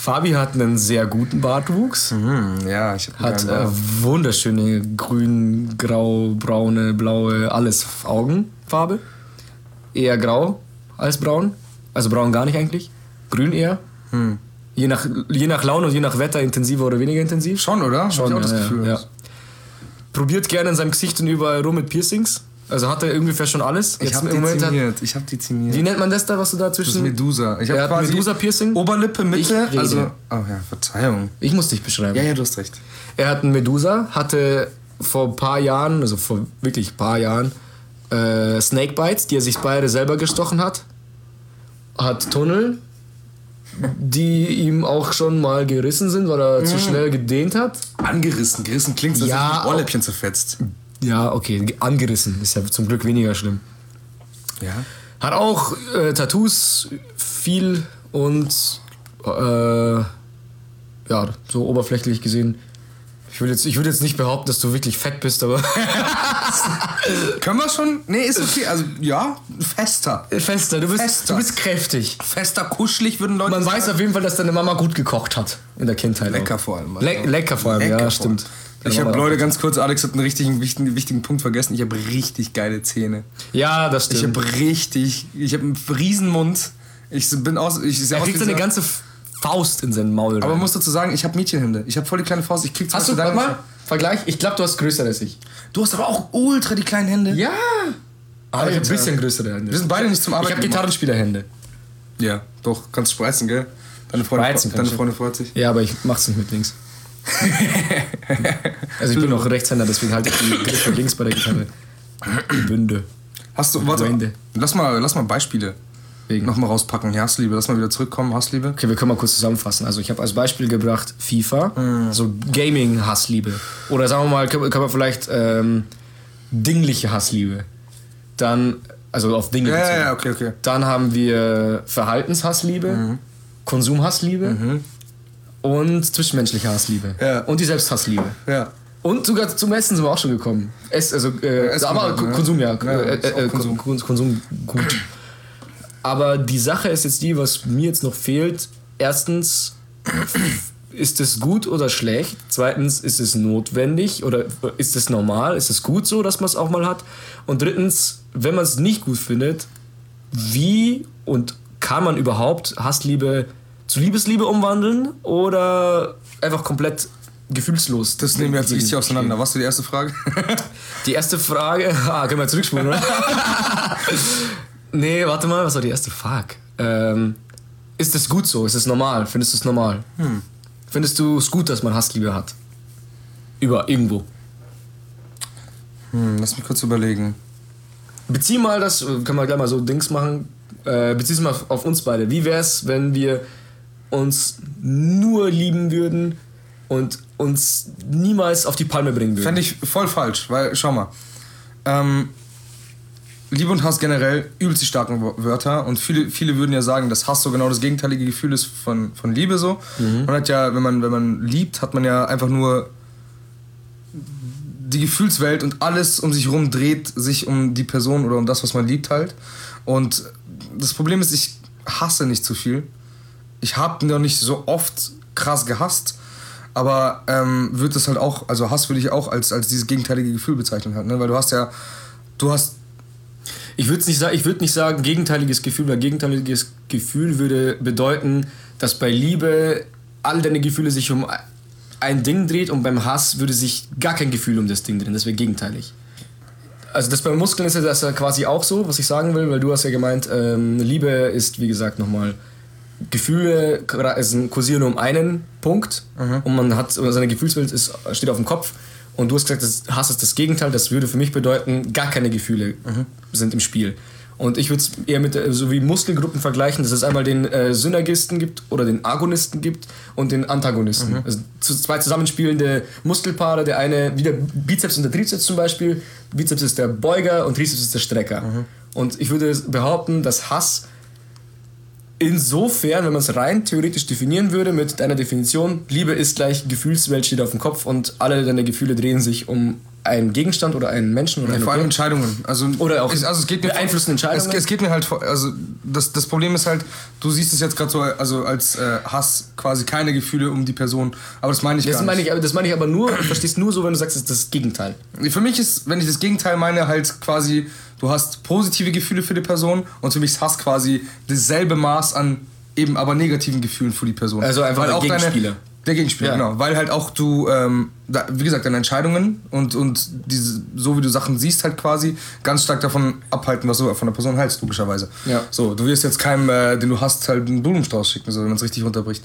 Fabi hat einen sehr guten Bartwuchs. Hm, ja, ich habe Hat äh, wunderschöne grün, grau, braune, blaue, alles Augenfarbe. Eher grau als braun. Also braun gar nicht eigentlich. Grün eher. Hm. Je, nach, je nach Laune und je nach Wetter intensiver oder weniger intensiv. Schon, oder? Schon, hab ich auch das Gefühl. ja, ja. Probiert gerne in seinem Gesicht und überall rum mit Piercings. Also hat er ungefähr schon alles. Ich habe hat, dezimiert. Ich habe dezimiert. Wie nennt man das da, was du da das ist zwischen... Medusa. Ich Er habe Medusa-Piercing? Oberlippe, Mitte. Also, oh ja, Verzeihung. Ich muss dich beschreiben. Ja, ja, du hast recht. Er hat einen Medusa, hatte vor ein paar Jahren, also vor wirklich ein paar Jahren, äh, Snakebites, die er sich beide selber gestochen hat. Hat Tunnel, die ihm auch schon mal gerissen sind, weil er zu schnell gedehnt hat. Angerissen. Gerissen klingt, als Ja, hätte Ohrläppchen zerfetzt. Ja, okay, angerissen. Ist ja zum Glück weniger schlimm. Ja. Hat auch äh, Tattoos, viel und äh, ja, so oberflächlich gesehen. Ich würde jetzt, ich würd jetzt nicht behaupten, dass du wirklich fett bist, aber Können wir schon? Nee, ist okay. Also, ja, fester. fester. Du bist, Fester. du bist kräftig. Fester, kuschelig würden Leute Man sagen. weiß auf jeden Fall, dass deine Mama gut gekocht hat in der Kindheit. Lecker auch. vor allem. Le lecker vor allem, Lecker ja, vor stimmt. allem. Ich habe Leute ganz kurz, Alex hat einen richtigen wichtigen, wichtigen Punkt vergessen. Ich habe richtig geile Zähne. Ja, das Ich stimmt. habe richtig, ich habe einen Riesenmund. Ich bin aus, ich sehe er kriegt seine ganze Faust in seinen Maul. Aber man muss dazu sagen, ich habe Mädchenhände. Ich habe voll die kleine Faust. Ich krieg Hast du, warte mal, Vergleich? Ich glaube, du hast größer als ich. Du hast aber auch ultra die kleinen Hände. Ja. Aber ich habe ein bisschen größere Hände. Wir sind beide nicht zum Ich Arbeiten habe Gitarrenspielerhände. Ja, doch, kannst spreizen, gell? Deine Freundin, Spreizen deine ich. Freundin freut sich. Ja, aber ich mach's nicht mit links. also ich bin auch Rechtshänder, deswegen halte ich die Griffe links bei der Gitarre. Die Bünde. Hast du, warte, Freunde. lass mal, lass mal Beispiele Wegen. nochmal rauspacken. Ja, Hassliebe, lass mal wieder zurückkommen, Hassliebe. Okay, wir können mal kurz zusammenfassen. Also ich habe als Beispiel gebracht FIFA, so Gaming-Hassliebe. Oder sagen wir mal, können, können wir vielleicht ähm, dingliche Hassliebe. Dann, also auf Dinge Ja, ja, okay, okay. Dann haben wir Verhaltenshassliebe, Konsumhassliebe und zwischenmenschliche Hassliebe. Ja. Und die Selbsthassliebe. Ja. Und sogar zum Essen sind wir auch schon gekommen. Ess, also, äh, Essen aber halt, Ko- ne? Konsum, ja. Ja, äh, äh, Konsum. Konsum. Konsum gut. Aber die Sache ist jetzt die, was mir jetzt noch fehlt. Erstens, ist es gut oder schlecht? Zweitens, ist es notwendig oder ist es normal? Ist es gut so, dass man es auch mal hat? Und drittens, wenn man es nicht gut findet, wie und kann man überhaupt Hassliebe zu Liebesliebe umwandeln oder einfach komplett gefühlslos? Das nehmen wir jetzt richtig auseinander. Was ist die erste Frage? Die erste Frage. Ah, können wir zurückspulen, oder? nee, warte mal, was war die erste Frage? Ähm, ist es gut so? Ist es normal? Findest du es normal? Findest du es gut, dass man Hassliebe hat? Über irgendwo. hm, lass mich kurz überlegen. Bezieh mal das, äh, können wir gleich mal so Dings machen. Äh, bezieh es mal auf, auf uns beide. Wie wäre es, wenn wir uns nur lieben würden und uns niemals auf die Palme bringen würden? Fände ich voll falsch, weil, schau mal. Ähm, Liebe und Hass generell übelst die starken Wörter und viele, viele würden ja sagen, dass Hass so genau das gegenteilige Gefühl ist von, von Liebe so. Man hat ja, wenn man, wenn man liebt, hat man ja einfach nur die Gefühlswelt und alles um sich herum dreht sich um die Person oder um das, was man liebt halt. Und das Problem ist, ich hasse nicht zu viel. Ich habe noch nicht so oft krass gehasst, aber ähm, wird das halt auch, also Hass würde ich auch als, als dieses gegenteilige Gefühl bezeichnen halt, ne? Weil du hast ja, du hast, Ich würde nicht, würd nicht sagen gegenteiliges Gefühl, weil gegenteiliges Gefühl würde bedeuten, dass bei Liebe all deine Gefühle sich um ein Ding dreht und beim Hass würde sich gar kein Gefühl um das Ding drehen. Das wäre gegenteilig. Also das bei Muskeln ist ja das quasi auch so, was ich sagen will, weil du hast ja gemeint, ähm, Liebe ist, wie gesagt, nochmal Gefühle sind- kursieren um einen Punkt und man hat seine Gefühlswelt ist, steht auf dem Kopf und du hast gesagt, das Hass ist das Gegenteil. Das würde für mich bedeuten, gar keine Gefühle sind im Spiel. Und ich würde es eher mit äh, so wie Muskelgruppen vergleichen, dass es einmal den äh, Synergisten gibt oder den Agonisten gibt und den Antagonisten. Also zu, zwei zusammenspielende Muskelpaare, der eine wie der Bizeps und der Trizeps zum Beispiel. Bizeps ist der Beuger und Trizeps ist der Strecker. Und ich würde behaupten, dass Hass Insofern, wenn man es rein theoretisch definieren würde mit deiner Definition, Liebe ist gleich Gefühlswelt steht auf dem Kopf und alle deine Gefühle drehen sich um einen Gegenstand oder einen Menschen oder ein vor allem. Entscheidungen. Also, Oder auch es, also es geht mir beeinflussen Entscheidungen. Es, es geht mir halt, also das, das Problem ist halt, du siehst es jetzt gerade so, also als äh, Hass quasi keine Gefühle um die Person, aber das meine ich Das gar meine nicht. ich, das meine ich aber nur, du verstehst nur so, wenn du sagst, das ist das Gegenteil. Für mich ist, wenn ich das Gegenteil meine, halt quasi, du hast positive Gefühle für die Person und für mich ist Hass quasi dasselbe Maß an eben aber negativen Gefühlen für die Person. Also einfach der Gegenspieler. Der Gegenspieler, Ja. genau. Weil halt auch du, ähm, da, wie gesagt, deine Entscheidungen und, und diese, so wie du Sachen siehst, halt quasi ganz stark davon abhalten, was du von der Person hältst, logischerweise. Ja. So, du wirst jetzt keinem, äh, den du hast, halt einen Blumenstrauß schicken, so, wenn man es richtig runterbricht.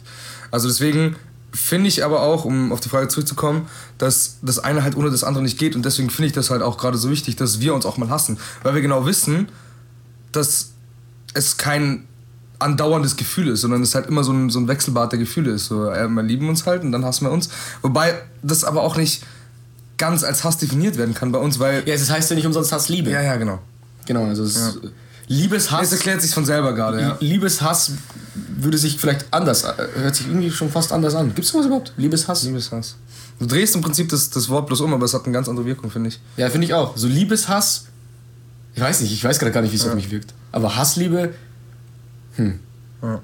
Also deswegen finde ich aber auch, um auf die Frage zurückzukommen, dass das eine halt ohne das andere nicht geht. Und deswegen finde ich das halt auch gerade so wichtig, dass wir uns auch mal hassen. Weil wir genau wissen, dass es kein andauerndes Gefühl ist, sondern es halt immer so ein, so ein Wechselbad der Gefühle ist. So, äh, wir lieben uns halt und dann hassen wir uns. Wobei das aber auch nicht ganz als Hass definiert werden kann bei uns, weil. Ja, es heißt ja nicht umsonst Hass Liebe. Ja, ja, genau. Genau, also es Ja. Liebeshass. Es erklärt sich von selber gerade, ja. Liebeshass würde sich vielleicht anders, äh, hört sich irgendwie schon fast anders an. Gibt es sowas überhaupt? Liebeshass? Liebeshass. Du drehst im Prinzip das, das Wort bloß um, aber es hat eine ganz andere Wirkung, finde ich. Ja, finde ich auch. So Liebeshass, ich weiß nicht, ich weiß gerade gar nicht, wie es auf mich wirkt. Aber Hassliebe, hm. Ja.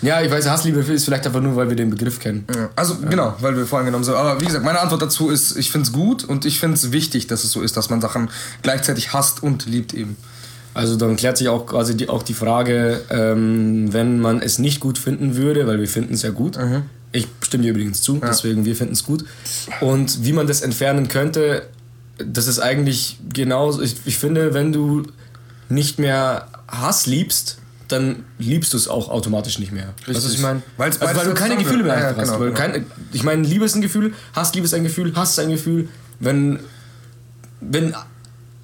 Ja, ich weiß, Hassliebe ist vielleicht einfach nur, weil wir den Begriff kennen. Ja, also genau, weil wir vorhin genommen sind. Aber wie gesagt, meine Antwort dazu ist, ich finde es gut und ich finde es wichtig, dass es so ist, dass man Sachen gleichzeitig hasst und liebt eben. Also dann klärt sich auch quasi die, auch die Frage, ähm, wenn man es nicht gut finden würde, weil wir finden es ja gut. Ich stimme dir übrigens zu, deswegen wir finden es gut. Und wie man das entfernen könnte, das ist eigentlich genauso. Ich, ich finde, wenn du nicht mehr Hass liebst, dann liebst du es auch automatisch nicht mehr. Du, was ich meine? Also, weil du keine Gefühle mehr Ja, hast. genau, Weil genau. kein, ich meine, Liebe ist ein Gefühl, Hass, Liebe ist ein Gefühl, Hass ist ein Gefühl. Wenn wenn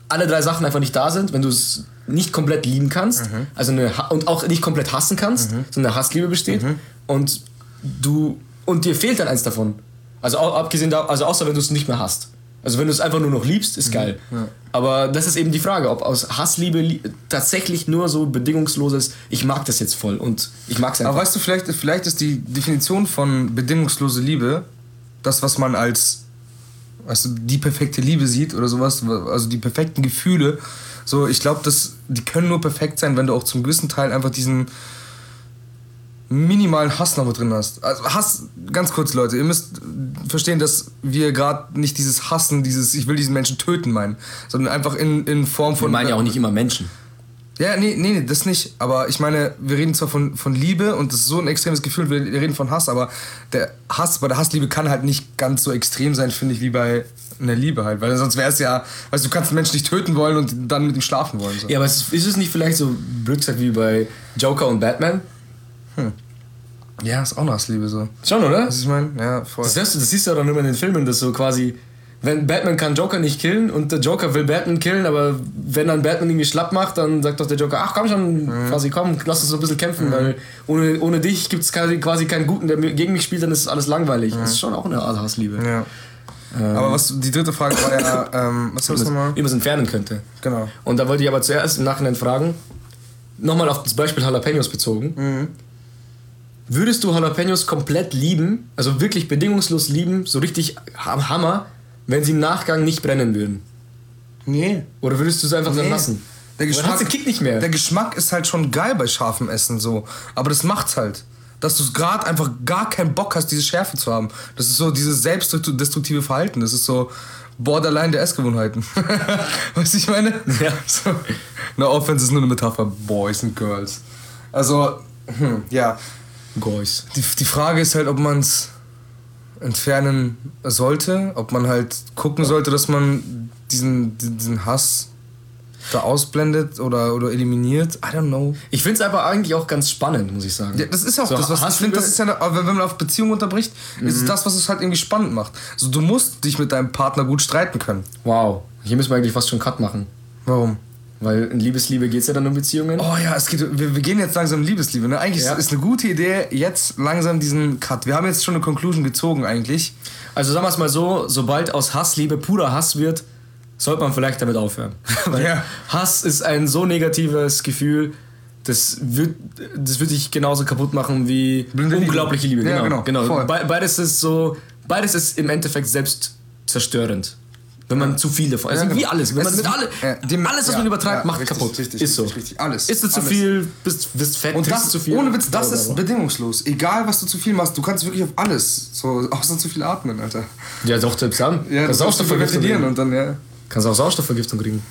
alle drei Sachen einfach nicht da sind, wenn du es nicht komplett lieben kannst, Mhm. also eine, und auch nicht komplett hassen kannst, sondern eine Hassliebe besteht Mhm. und du und dir fehlt dann eins davon. Also abgesehen da, also außer wenn du es nicht mehr hast. Also wenn du es einfach nur noch liebst, Mhm. ist geil. Aber das ist eben die Frage, ob aus Hassliebe li tatsächlich nur so bedingungsloses, ich mag das jetzt voll und ich mag es einfach. Aber weißt du, vielleicht, vielleicht ist die Definition von bedingungslose Liebe das, was man als weißt du, die perfekte Liebe sieht oder sowas, also die perfekten Gefühle. So, ich glaube, die können nur perfekt sein, wenn du auch zum gewissen Teil einfach diesen minimalen Hass noch mit drin hast. Also Hass, ganz kurz Leute, ihr müsst verstehen, dass wir gerade nicht dieses Hassen, dieses ich will diesen Menschen töten meinen, sondern einfach in, in Form wir von... meinen ja auch nicht immer Menschen. Ja, nee, nee, nee, das nicht. Aber ich meine, wir reden zwar von, von Liebe und das ist so ein extremes Gefühl, wir reden von Hass, aber der Hass, bei der Hassliebe kann halt nicht ganz so extrem sein, finde ich, wie bei einer Liebe halt. Weil sonst wäre es ja, weißt du, du kannst einen Menschen nicht töten wollen und dann mit ihm schlafen wollen. So. Ja, aber ist, ist es nicht vielleicht so blöd gesagt wie bei Joker und Batman? Ja, ist auch Hassliebe so. Schon, oder? Was ich meine? Ja, voll. Das, du, das siehst du ja dann immer in den Filmen, dass so quasi, wenn Batman kann Joker nicht killen und der Joker will Batman killen, aber wenn dann Batman irgendwie schlapp macht, dann sagt doch der Joker, ach komm schon, quasi komm, lass uns so ein bisschen kämpfen, weil ohne, ohne dich gibt es quasi, quasi keinen Guten, der gegen mich spielt, dann ist alles langweilig. Das ist schon auch eine Art Hassliebe. Ja. Aber was, die dritte Frage war ja, ähm, was war das nochmal? Wie man es entfernen könnte. Genau. Und da wollte ich aber zuerst im Nachhinein fragen, nochmal auf das Beispiel Jalapenos bezogen. Mhm. Würdest du Jalapenos komplett lieben, also wirklich bedingungslos lieben, so richtig am Hammer, wenn sie im Nachgang nicht brennen würden? Nee. Oder würdest du es einfach dann Nee. lassen? Der dann Geschmack, den Kick nicht mehr. Der Geschmack ist halt schon geil bei scharfem Essen so. Aber das macht's halt. Dass du gerade einfach gar keinen Bock hast, diese Schärfe zu haben. Das ist so dieses selbstdestruktive Verhalten. Das ist so borderline der Essgewohnheiten. weißt du, ich meine? Ja. So. No offense ist nur eine Metapher. Boys and Girls. Also, hm, ja. Goys. Die, die Frage ist halt, ob man es entfernen sollte, ob man halt gucken sollte, dass man diesen, diesen Hass da ausblendet oder, oder eliminiert. I don't know. Ich finde es aber eigentlich auch ganz spannend, muss ich sagen. Ja, das ist auch So, das, was ich finde, das ist ja, aber wenn man auf Beziehung unterbricht, ist es das, was es halt irgendwie spannend macht. So, du musst dich mit deinem Partner gut streiten können. Wow. Hier müssen wir eigentlich fast schon Cut machen. Warum? Weil in Liebesliebe geht es ja dann um Beziehungen. Oh ja, es geht, wir, wir gehen jetzt langsam in Liebesliebe. Ne? Eigentlich Ja. ist, ist eine gute Idee, jetzt langsam diesen Cut. Wir haben jetzt schon eine Conclusion gezogen eigentlich. Also sagen wir es mal so, sobald aus Hassliebe purer Hass wird, sollte man vielleicht damit aufhören. Weil Ja. Hass ist ein so negatives Gefühl, das wird, das wird dich genauso kaputt machen wie Blinde Liebe. unglaubliche Liebe. Ja, Genau, genau, voll. Be beides ist so, beides ist im Endeffekt selbst zerstörend. Wenn man zu viel davon, also Ja, wie genau. alles, wenn man ist mit wie- alle, dem- alles, was man übertreibt, macht richtig, kaputt. richtig, ist so. richtig. Alles, Isst du zu viel, bist, bist fett, Und das, zu viel. ohne Witz, das ist bedingungslos. Egal, was du zu viel machst, du kannst wirklich auf alles. So, außer zu viel atmen, Alter. Ja, doch, selbst dann. Ja, kannst du Sauerstoffvergiftung kriegen. und dann, ja. Kannst auch Sauerstoffvergiftung kriegen.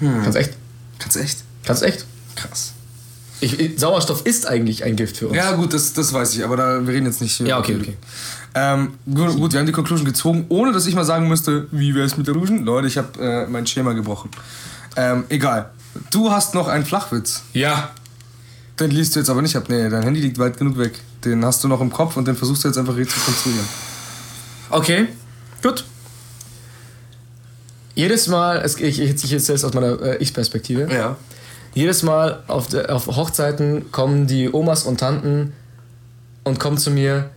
Hm. Kannst echt. Kannst echt. Kannst echt. Krass. Ich, Sauerstoff ist eigentlich ein Gift für uns. Ja, gut, das, das weiß ich, aber da, wir reden jetzt nicht. Ja, okay, okay. Ähm, gut, gut, wir haben die Conclusion gezogen, ohne dass ich mal sagen müsste, wie wäre es mit der Rougen? Leute, ich habe äh, mein Schema gebrochen. Ähm, egal. Du hast noch einen Flachwitz. Ja. Den liest du jetzt aber nicht ab. Nee, dein Handy liegt weit genug weg. Den hast du noch im Kopf und den versuchst du jetzt einfach zu konstruieren. Okay, gut. Jedes Mal, ich, ich, ich erzähle es aus meiner äh, Ich-Perspektive. Ja. Jedes Mal auf, der, auf Hochzeiten kommen die Omas und Tanten und kommen zu mir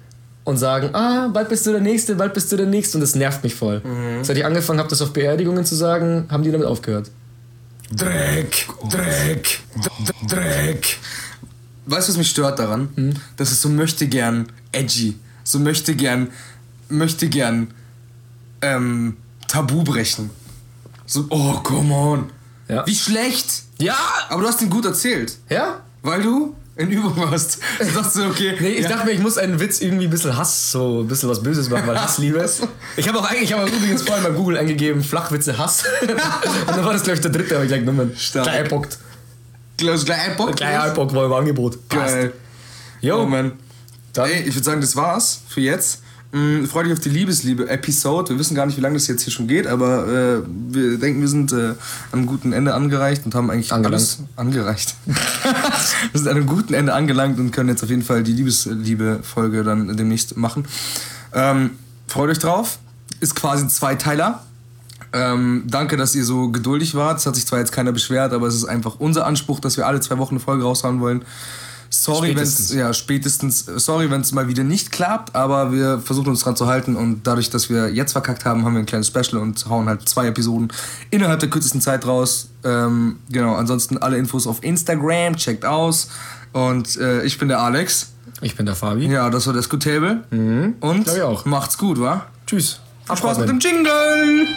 und sagen, ah, bald bist du der Nächste, bald bist du der Nächste und das nervt mich voll. Seit ich angefangen habe, das auf Beerdigungen zu sagen, haben die damit aufgehört. Dreck, Dreck, Dreck. Weißt du, was mich stört daran? Hm? Das ist so möchte gern edgy. So möchte gern, möchte gern ähm, Tabu brechen. So, oh, come on. Ja. Wie schlecht. Ja! Aber du hast ihn gut erzählt. Ja? Weil du in Übung warst. Du dachtest okay. Nee, ich ja. dachte mir, ich muss einen Witz irgendwie ein bisschen Hass, so ein bisschen was Böses machen, weil Hass liebe. Ich habe auch eigentlich, ich habe übrigens vorhin bei Google eingegeben, Flachwitze Hass. Und dann war das, glaube ich, der dritte, habe ich gleich genommen. Stark. Gleich einpackt. Gleich, Bock. Gleich einpackt, war im Angebot. Passt. Geil. Jo, Oh man. Dann- Ey, ich würde sagen, das war's für jetzt. Mm, Freu dich auf die Liebesliebe-Episode. Wir wissen gar nicht, wie lange das jetzt hier schon geht, aber äh, wir denken, wir sind äh, einem guten Ende angereicht und haben eigentlich Angelangt. alles angereicht. wir sind an einem guten Ende angelangt und können jetzt auf jeden Fall die Liebesliebe-Folge dann demnächst machen. Ähm, freut euch drauf. Ist quasi ein Zweiteiler. Ähm, danke, dass ihr so geduldig wart. Es hat sich zwar jetzt keiner beschwert, aber es ist einfach unser Anspruch, dass wir alle zwei Wochen eine Folge raushauen wollen. Sorry, wenn es ja spätestens. Sorry, wenn es mal wieder nicht klappt, aber wir versuchen uns dran zu halten und dadurch, dass wir jetzt verkackt haben, haben wir ein kleines Special und hauen halt zwei Episoden innerhalb der kürzesten Zeit raus. Ähm, genau. Ansonsten alle Infos auf Instagram, checkt aus und äh, ich bin der Alex. ich bin der Fabi. Ja, das war das Good Table und glaub ich auch. macht's gut, wa? Tschüss. Spaß mit dem Jingle.